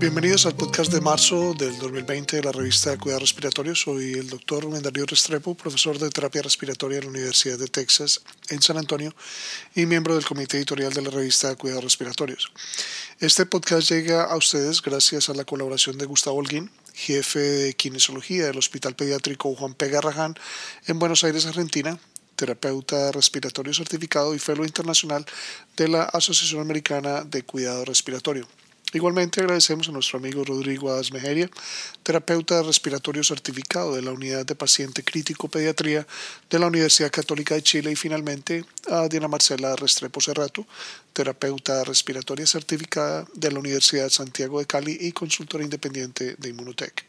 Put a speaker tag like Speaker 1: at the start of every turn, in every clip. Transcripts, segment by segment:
Speaker 1: Bienvenidos al podcast de marzo del 2020 de la revista de Cuidados Respiratorios. Soy el doctor Rubén Darío Restrepo, profesor de terapia respiratoria en la Universidad de Texas en San Antonio y miembro del comité editorial de la revista Cuidados Respiratorios. Este podcast llega a ustedes gracias a la colaboración de Gustavo Holguín, jefe de kinesiología del Hospital Pediátrico Juan P. Garrahan en Buenos Aires, Argentina, terapeuta respiratorio certificado y fellow internacional de la Asociación Americana de Cuidado Respiratorio. Igualmente agradecemos a nuestro amigo Rodrigo Asmejeria, terapeuta respiratorio certificado de la Unidad de Paciente Crítico Pediatría de la Universidad Católica de Chile y finalmente a Diana Marcela Restrepo Cerrato, terapeuta respiratoria certificada de la Universidad de Santiago de Cali y consultora independiente de Inmunotech.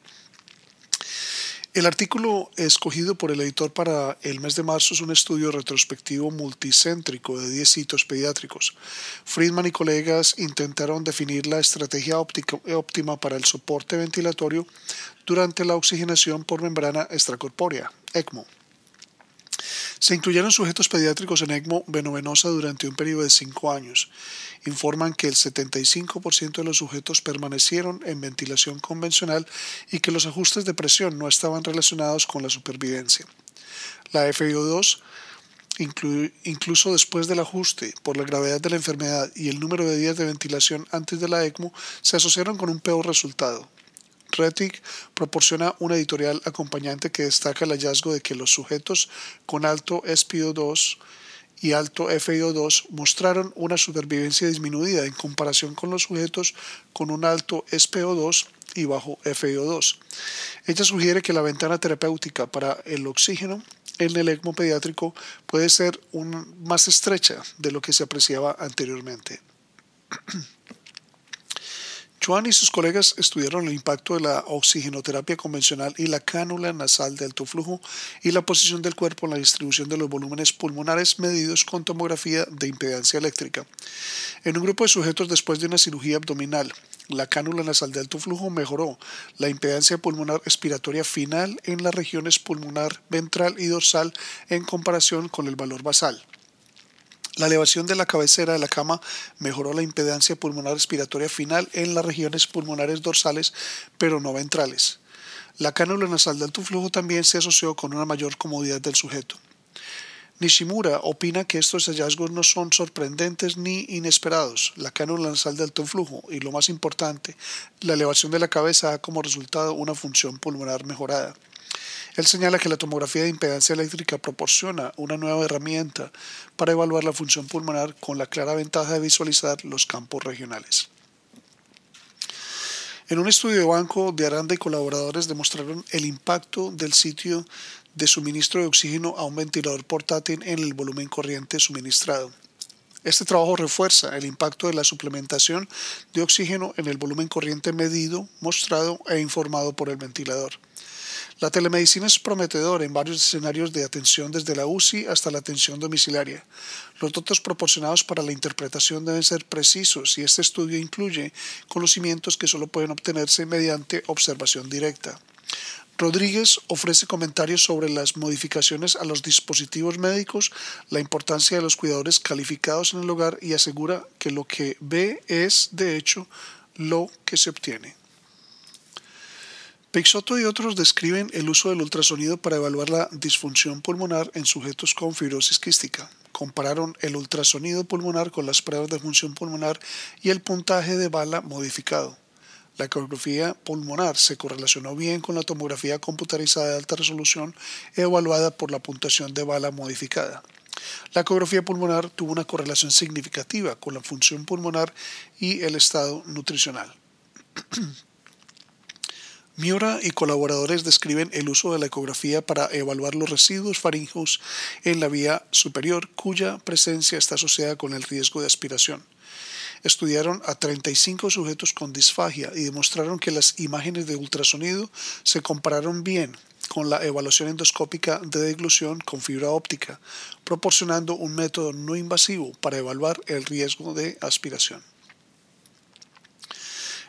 Speaker 1: El artículo escogido por el editor para el mes de marzo es un estudio retrospectivo multicéntrico de 10 sitios pediátricos. Friedman y colegas intentaron definir la estrategia óptima para el soporte ventilatorio durante la oxigenación por membrana extracorpórea, ECMO. Se incluyeron sujetos pediátricos en ECMO venovenosa durante un periodo de cinco años. Informan que el 75% de los sujetos permanecieron en ventilación convencional y que los ajustes de presión no estaban relacionados con la supervivencia. La FIO2 incluso después del ajuste por la gravedad de la enfermedad y el número de días de ventilación antes de la ECMO, se asociaron con un peor resultado. Retic proporciona una editorial acompañante que destaca el hallazgo de que los sujetos con alto SPO2 y alto FIO2 mostraron una supervivencia disminuida en comparación con los sujetos con un alto SPO2 y bajo FIO2. Ella sugiere que la ventana terapéutica para el oxígeno en el ECMO pediátrico puede ser más estrecha de lo que se apreciaba anteriormente. Chuan y sus colegas estudiaron el impacto de la oxigenoterapia convencional y la cánula nasal de alto flujo y la posición del cuerpo en la distribución de los volúmenes pulmonares medidos con tomografía de impedancia eléctrica. En un grupo de sujetos después de una cirugía abdominal, la cánula nasal de alto flujo mejoró la impedancia pulmonar expiratoria final en las regiones pulmonar ventral y dorsal en comparación con el valor basal. La elevación de la cabecera de la cama mejoró la impedancia pulmonar respiratoria final en las regiones pulmonares dorsales, pero no ventrales. La cánula nasal de alto flujo también se asoció con una mayor comodidad del sujeto. Nishimura opina que estos hallazgos no son sorprendentes ni inesperados. La cánula nasal de alto flujo y, lo más importante, la elevación de la cabeza da como resultado una función pulmonar mejorada. Él señala que la tomografía de impedancia eléctrica proporciona una nueva herramienta para evaluar la función pulmonar con la clara ventaja de visualizar los campos regionales. En un estudio de banco de Aranda y colaboradores demostraron el impacto del sitio de suministro de oxígeno a un ventilador portátil en el volumen corriente suministrado. Este trabajo refuerza el impacto de la suplementación de oxígeno en el volumen corriente medido, mostrado e informado por el ventilador. La telemedicina es prometedora en varios escenarios de atención desde la UCI hasta la atención domiciliaria. Los datos proporcionados para la interpretación deben ser precisos y este estudio incluye conocimientos que solo pueden obtenerse mediante observación directa. Rodríguez ofrece comentarios sobre las modificaciones a los dispositivos médicos, la importancia de los cuidadores calificados en el hogar y asegura que lo que ve es, de hecho, lo que se obtiene. Peixoto y otros describen el uso del ultrasonido para evaluar la disfunción pulmonar en sujetos con fibrosis quística. Compararon el ultrasonido pulmonar con las pruebas de función pulmonar y el puntaje de bala modificado. La ecografía pulmonar se correlacionó bien con la tomografía computarizada de alta resolución evaluada por la puntuación de bala modificada. La ecografía pulmonar tuvo una correlación significativa con la función pulmonar y el estado nutricional. Miura y colaboradores describen el uso de la ecografía para evaluar los residuos faringeos en la vía superior cuya presencia está asociada con el riesgo de aspiración. Estudiaron a 35 sujetos con disfagia y demostraron que las imágenes de ultrasonido se compararon bien con la evaluación endoscópica de deglución con fibra óptica, proporcionando un método no invasivo para evaluar el riesgo de aspiración.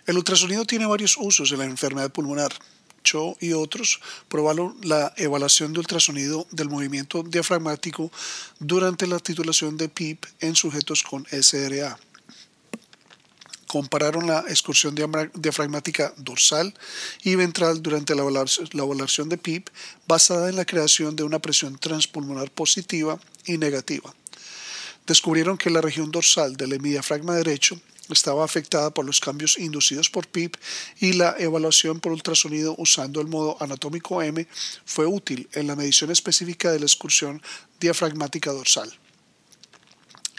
Speaker 1: El ultrasonido tiene varios usos en la enfermedad pulmonar. Cho y otros probaron la evaluación de ultrasonido del movimiento diafragmático durante la titulación de PIP en sujetos con SRA. compararon la excursión diafragmática dorsal y ventral durante la evaluación de PIP basada en la creación de una presión transpulmonar positiva y negativa. Descubrieron que la región dorsal del hemidiafragma derecho estaba afectada por los cambios inducidos por PIP y la evaluación por ultrasonido usando el modo anatómico M fue útil en la medición específica de la excursión diafragmática dorsal.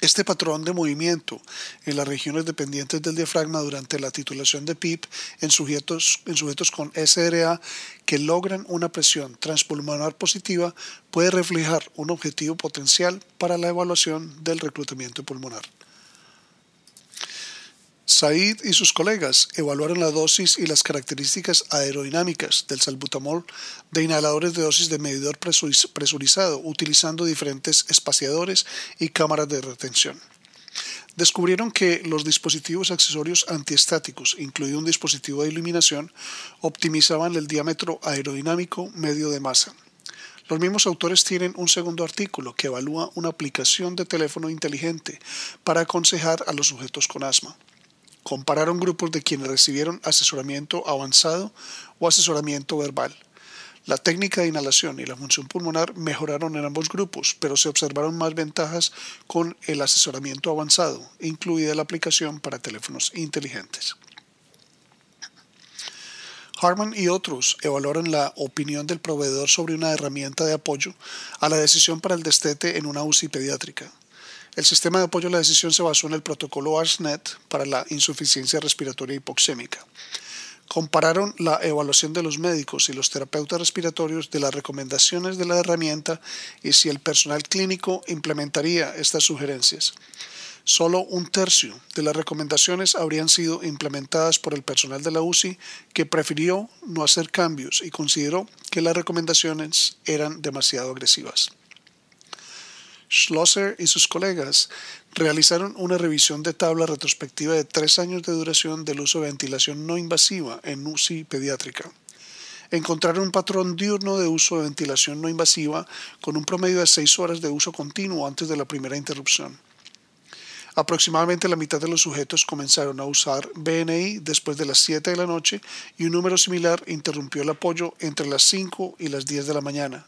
Speaker 1: Este patrón de movimiento en las regiones dependientes del diafragma durante la titulación de PIP en sujetos, en sujetos con SRA que logran una presión transpulmonar positiva puede reflejar un objetivo potencial para la evaluación del reclutamiento pulmonar. Said y sus colegas evaluaron la dosis y las características aerodinámicas del salbutamol de inhaladores de dosis de medidor presurizado utilizando diferentes espaciadores y cámaras de retención. Descubrieron que los dispositivos accesorios antiestáticos, incluido un dispositivo de iluminación, optimizaban el diámetro aerodinámico medio de masa. Los mismos autores tienen un segundo artículo que evalúa una aplicación de teléfono inteligente para aconsejar a los sujetos con asma compararon grupos de quienes recibieron asesoramiento avanzado o asesoramiento verbal. La técnica de inhalación y la función pulmonar mejoraron en ambos grupos, pero se observaron más ventajas con el asesoramiento avanzado, incluida la aplicación para teléfonos inteligentes. Harman y otros evaluaron la opinión del proveedor sobre una herramienta de apoyo a la decisión para el destete en una UCI pediátrica. El sistema de apoyo a la decisión se basó en el protocolo ARSNET para la insuficiencia respiratoria hipoxémica. Compararon la evaluación de los médicos y los terapeutas respiratorios de las recomendaciones de la herramienta y si el personal clínico implementaría estas sugerencias. Solo un tercio de las recomendaciones habrían sido implementadas por el personal de la UCI que prefirió no hacer cambios y consideró que las recomendaciones eran demasiado agresivas. Schlosser y sus colegas realizaron una revisión de tabla retrospectiva de tres años de duración del uso de ventilación no invasiva en UCI pediátrica. Encontraron un patrón diurno de uso de ventilación no invasiva con un promedio de seis horas de uso continuo antes de la primera interrupción. Aproximadamente la mitad de los sujetos comenzaron a usar BNI después de las 7 de la noche y un número similar interrumpió el apoyo entre las 5 y las 10 de la mañana.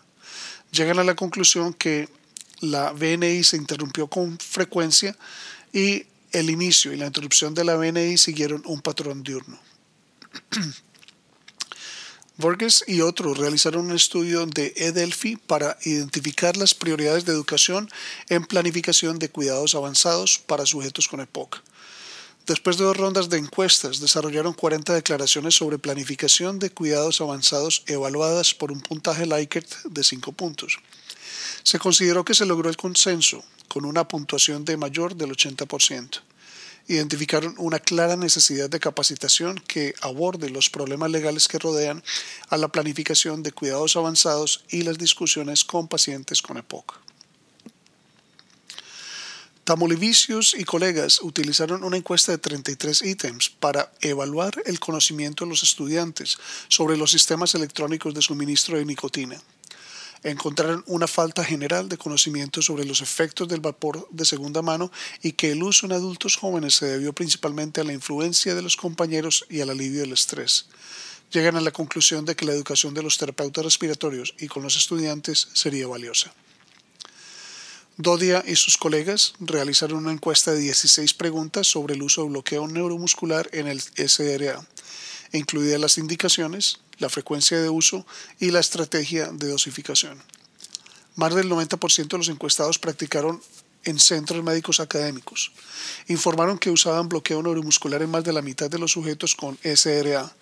Speaker 1: Llegan a la conclusión que la VNI se interrumpió con frecuencia y el inicio y la interrupción de la VNI siguieron un patrón diurno. Borges y otros realizaron un estudio de Edelphi para identificar las prioridades de educación en planificación de cuidados avanzados para sujetos con EPOC. Después de dos rondas de encuestas, desarrollaron 40 declaraciones sobre planificación de cuidados avanzados evaluadas por un puntaje Likert de 5 puntos se consideró que se logró el consenso con una puntuación de mayor del 80%. Identificaron una clara necesidad de capacitación que aborde los problemas legales que rodean a la planificación de cuidados avanzados y las discusiones con pacientes con EPOC. Tamolivicius y colegas utilizaron una encuesta de 33 ítems para evaluar el conocimiento de los estudiantes sobre los sistemas electrónicos de suministro de nicotina encontraron una falta general de conocimiento sobre los efectos del vapor de segunda mano y que el uso en adultos jóvenes se debió principalmente a la influencia de los compañeros y al alivio del estrés. Llegan a la conclusión de que la educación de los terapeutas respiratorios y con los estudiantes sería valiosa. Dodia y sus colegas realizaron una encuesta de 16 preguntas sobre el uso de bloqueo neuromuscular en el SRA, incluidas las indicaciones, la frecuencia de uso y la estrategia de dosificación. Más del 90% de los encuestados practicaron en centros médicos académicos. Informaron que usaban bloqueo neuromuscular en más de la mitad de los sujetos con SRA.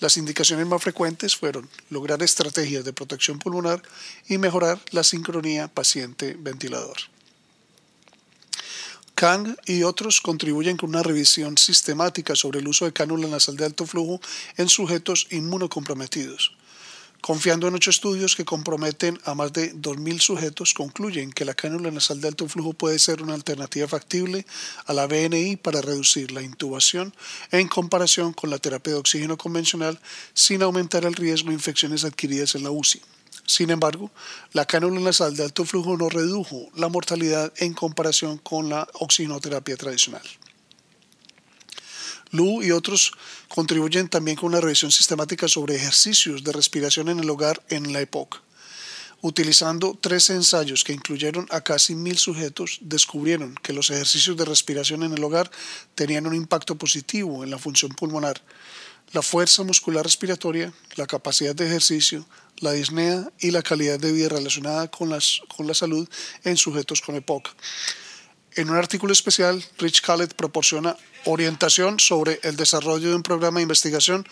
Speaker 1: Las indicaciones más frecuentes fueron lograr estrategias de protección pulmonar y mejorar la sincronía paciente-ventilador. Kang y otros contribuyen con una revisión sistemática sobre el uso de cánula nasal de alto flujo en sujetos inmunocomprometidos. Confiando en ocho estudios que comprometen a más de 2.000 sujetos, concluyen que la cánula nasal de alto flujo puede ser una alternativa factible a la BNI para reducir la intubación en comparación con la terapia de oxígeno convencional sin aumentar el riesgo de infecciones adquiridas en la UCI. Sin embargo, la cánula nasal de alto flujo no redujo la mortalidad en comparación con la oxigenoterapia tradicional. Lu y otros contribuyen también con una revisión sistemática sobre ejercicios de respiración en el hogar en la época. Utilizando tres ensayos que incluyeron a casi mil sujetos, descubrieron que los ejercicios de respiración en el hogar tenían un impacto positivo en la función pulmonar, la fuerza muscular respiratoria, la capacidad de ejercicio, la disnea y la calidad de vida relacionada con, las, con la salud en sujetos con EPOC. En un artículo especial, Rich Khaled proporciona orientación sobre el desarrollo de un programa de investigación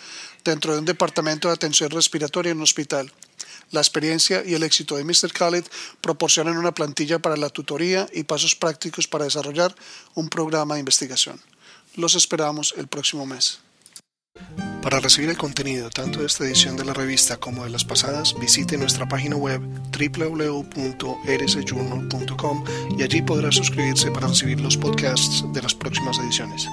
Speaker 1: dentro de un departamento de atención respiratoria en un hospital. La experiencia y el éxito de Mr. Khaled proporcionan una plantilla para la tutoría y pasos prácticos para desarrollar un programa de investigación. Los esperamos el próximo mes. Para recibir el contenido tanto de esta edición de la revista como de las pasadas, visite nuestra página web www.rsjournal.com y allí podrá suscribirse para recibir los podcasts de las próximas ediciones.